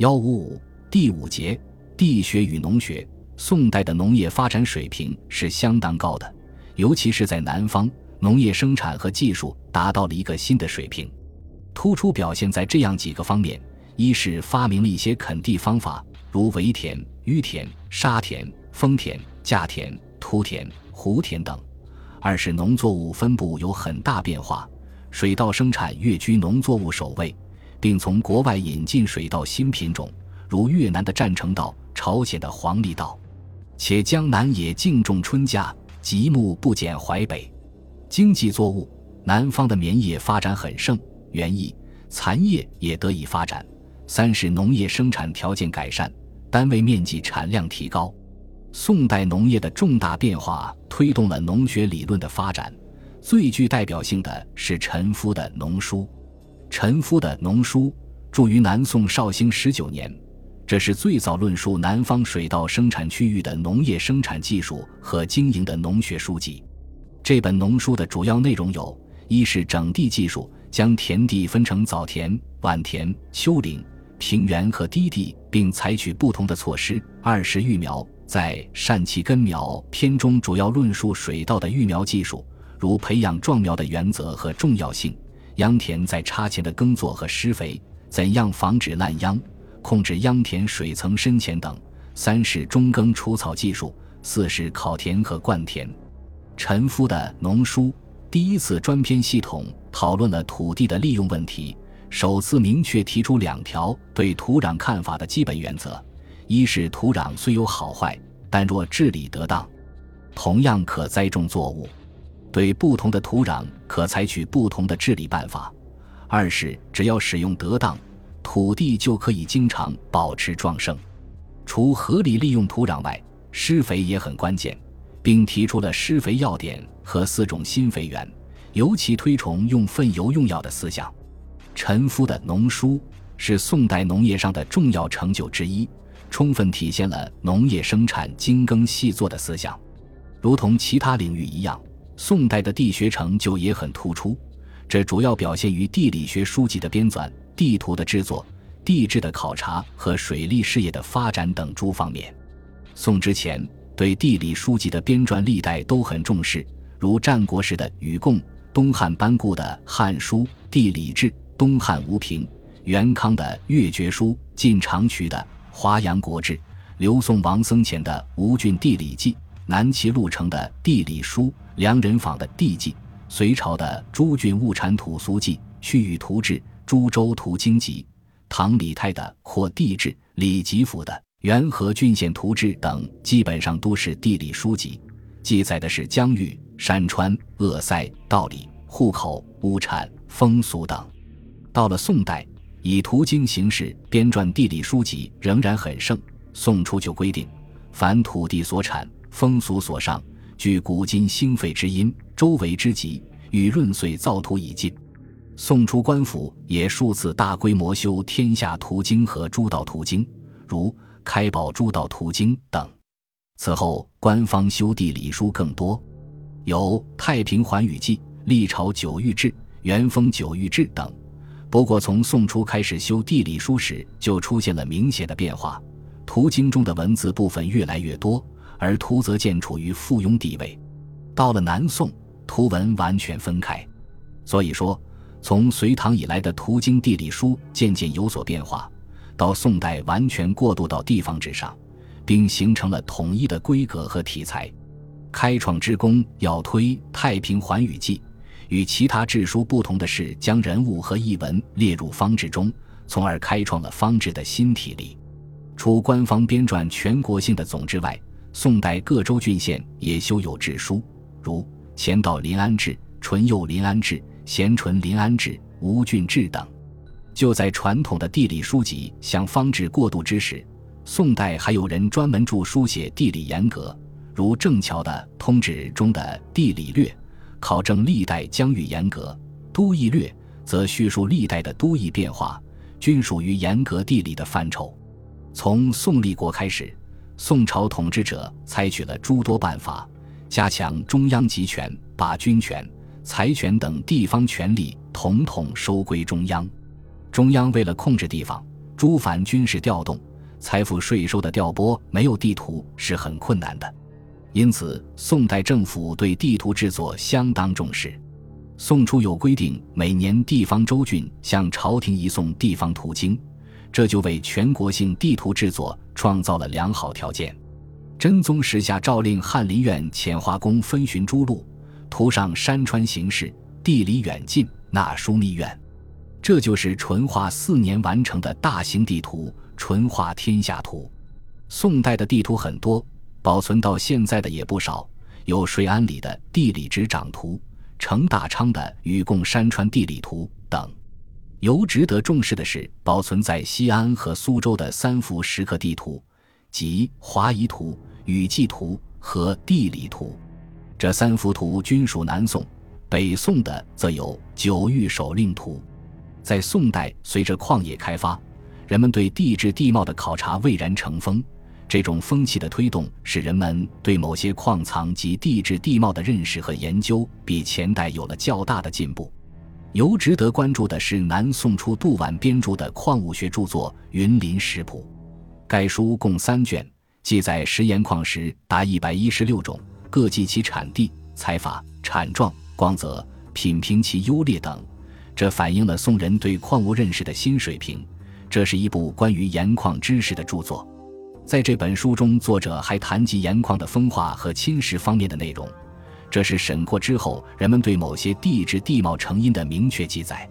幺五五第五节地学与农学。宋代的农业发展水平是相当高的，尤其是在南方，农业生产和技术达到了一个新的水平。突出表现在这样几个方面：一是发明了一些垦地方法，如围田、淤田、沙田、封田、架田、秃田、湖田等；二是农作物分布有很大变化，水稻生产跃居农作物首位，并从国外引进水稻新品种，如越南的占城稻、朝鲜的黄历稻。且江南也敬重春夏，极目不减淮北。经济作物，南方的棉业发展很盛，园艺、蚕业也得以发展。三是农业生产条件改善，单位面积产量提高。宋代农业的重大变化推动了农学理论的发展，最具代表性的是陈夫的《农书》。陈夫的《农书》著于南宋绍兴十九年。这是最早论述南方水稻生产区域的农业生产技术和经营的农学书籍。这本农书的主要内容有：一是整地技术，将田地分成早田、晚田、丘陵、平原和低地，并采取不同的措施；二是育苗，在善其根苗篇中主要论述水稻的育苗技术，如培养壮苗的原则和重要性；秧田在插前的耕作和施肥，怎样防止烂秧。控制秧田水层深浅等，三是中耕除草技术，四是烤田和灌田。陈夫的《农书》第一次专篇系统讨论了土地的利用问题，首次明确提出两条对土壤看法的基本原则：一是土壤虽有好坏，但若治理得当，同样可栽种作物；对不同的土壤可采取不同的治理办法；二是只要使用得当。土地就可以经常保持壮盛。除合理利用土壤外，施肥也很关键，并提出了施肥要点和四种新肥源，尤其推崇用粪油用药的思想。陈夫的《农书》是宋代农业上的重要成就之一，充分体现了农业生产精耕细作的思想。如同其他领域一样，宋代的地学成就也很突出，这主要表现于地理学书籍的编纂。地图的制作、地质的考察和水利事业的发展等诸方面，宋之前对地理书籍的编撰历代都很重视，如战国时的禹贡、东汉班固的《汉书·地理志》、东汉吴平、元康的《越绝书》、晋长渠的《华阳国志》、刘宋王僧虔的《吴郡地理记》、南齐陆城的《地理书》、梁仁坊的《地记》、隋朝的《诸郡物产土俗记》、区域图志。《株洲图经集》，唐李泰的《扩地志》，李吉甫的《元和郡县图志》等，基本上都是地理书籍，记载的是疆域、山川、鄂塞、道理、户口、物产、风俗等。到了宋代，以图经形式编撰地理书籍仍然很盛。宋初就规定，凡土地所产、风俗所上，据古今兴废之因、周围之极，与润岁造图已尽。宋初官府也数次大规模修《天下图经》和《诸道图经》，如《开宝诸道图经》等。此后，官方修地理书更多，有《太平寰宇记》《历朝九域志》《元丰九域志》等。不过，从宋初开始修地理书时，就出现了明显的变化：图经中的文字部分越来越多，而图则建处于附庸地位。到了南宋，图文完全分开。所以说。从隋唐以来的图经地理书渐渐有所变化，到宋代完全过渡到地方志上，并形成了统一的规格和题材。开创之功要推《太平寰宇记》，与其他志书不同的是，将人物和译文列入方志中，从而开创了方志的新体例。除官方编撰全国性的总志外，宋代各州郡县也修有志书，如《乾道临安志》《淳佑临安志》。咸淳临安志、吴郡志等，就在传统的地理书籍向方志过渡之时，宋代还有人专门著书写地理严格，如郑桥的《通志》中的《地理略》，考证历代疆域严格；《都邑略》则叙述历代的都邑变化，均属于严格地理的范畴。从宋立国开始，宋朝统治者采取了诸多办法，加强中央集权，把军权。财权等地方权力统统收归中央，中央为了控制地方，诸凡军事调动、财富税收的调拨，没有地图是很困难的。因此，宋代政府对地图制作相当重视。宋初有规定，每年地方州郡向朝廷移送地方图经，这就为全国性地图制作创造了良好条件。真宗时下诏令翰林院遣华工分寻诸路，图上山川形势、地理远近，纳书密院。这就是淳化四年完成的大型地图《淳化天下图》。宋代的地图很多，保存到现在的也不少，有水安里的地理执掌图。程大昌的《禹贡山川地理图》等，尤值得重视的是保存在西安和苏州的三幅石刻地图，即《华夷图》《禹记图》和《地理图》。这三幅图均属南宋，北宋的则有《九域守令图》。在宋代，随着矿业开发，人们对地质地貌的考察蔚然成风。这种风气的推动，使人们对某些矿藏及地质地貌的认识和研究比前代有了较大的进步。尤值得关注的是南宋初杜婉编著的矿物学著作《云林石谱》，该书共三卷，记载石岩矿石达一百一十六种，各记其产地、采法、产状、光泽、品评其优劣等。这反映了宋人对矿物认识的新水平。这是一部关于盐矿知识的著作。在这本书中，作者还谈及盐矿的风化和侵蚀方面的内容，这是审过之后人们对某些地质地貌成因的明确记载。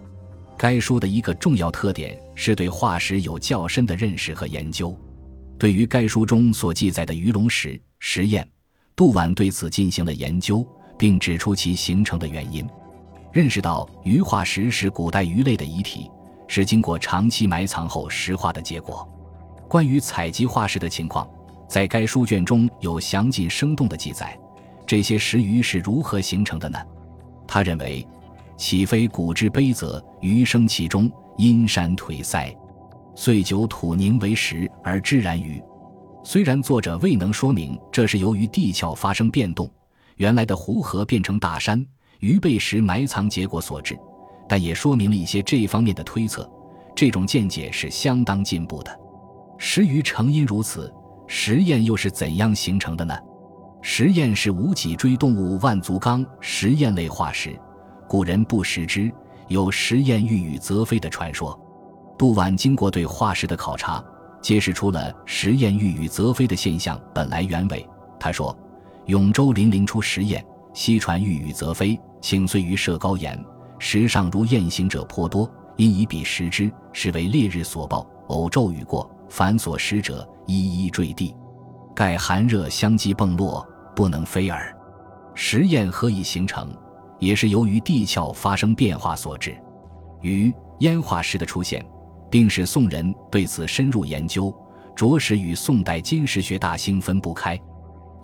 该书的一个重要特点是对化石有较深的认识和研究。对于该书中所记载的鱼龙石实验，杜婉对此进行了研究，并指出其形成的原因，认识到鱼化石是古代鱼类的遗体，是经过长期埋藏后石化的结果。关于采集化石的情况，在该书卷中有详尽生动的记载。这些石鱼是如何形成的呢？他认为，岂非古之碑泽，鱼生其中，阴山颓塞，遂久土凝为石而知然鱼。虽然作者未能说明这是由于地壳发生变动，原来的湖河变成大山，鱼被石埋藏结果所致，但也说明了一些这方面的推测。这种见解是相当进步的。石鱼成因如此，石燕又是怎样形成的呢？石燕是无脊椎动物万足纲石燕类化石，古人不识之，有石燕欲雨则飞的传说。杜婉经过对化石的考察，揭示出了石燕欲雨则飞的现象本来原委。他说：“永州林陵出石燕，西传欲羽则飞，请遂于设高岩，石上如燕行者颇多，因以彼食之，是为烈日所暴，偶骤雨过。”凡所食者，一一坠地，盖寒热相继迸落，不能飞耳。石燕何以形成，也是由于地壳发生变化所致。鱼烟化石的出现，并使宋人对此深入研究，着实与宋代金石学大兴分不开。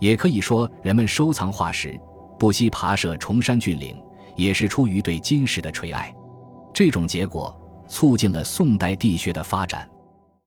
也可以说，人们收藏化石，不惜爬涉崇山峻岭，也是出于对金石的垂爱。这种结果，促进了宋代地学的发展。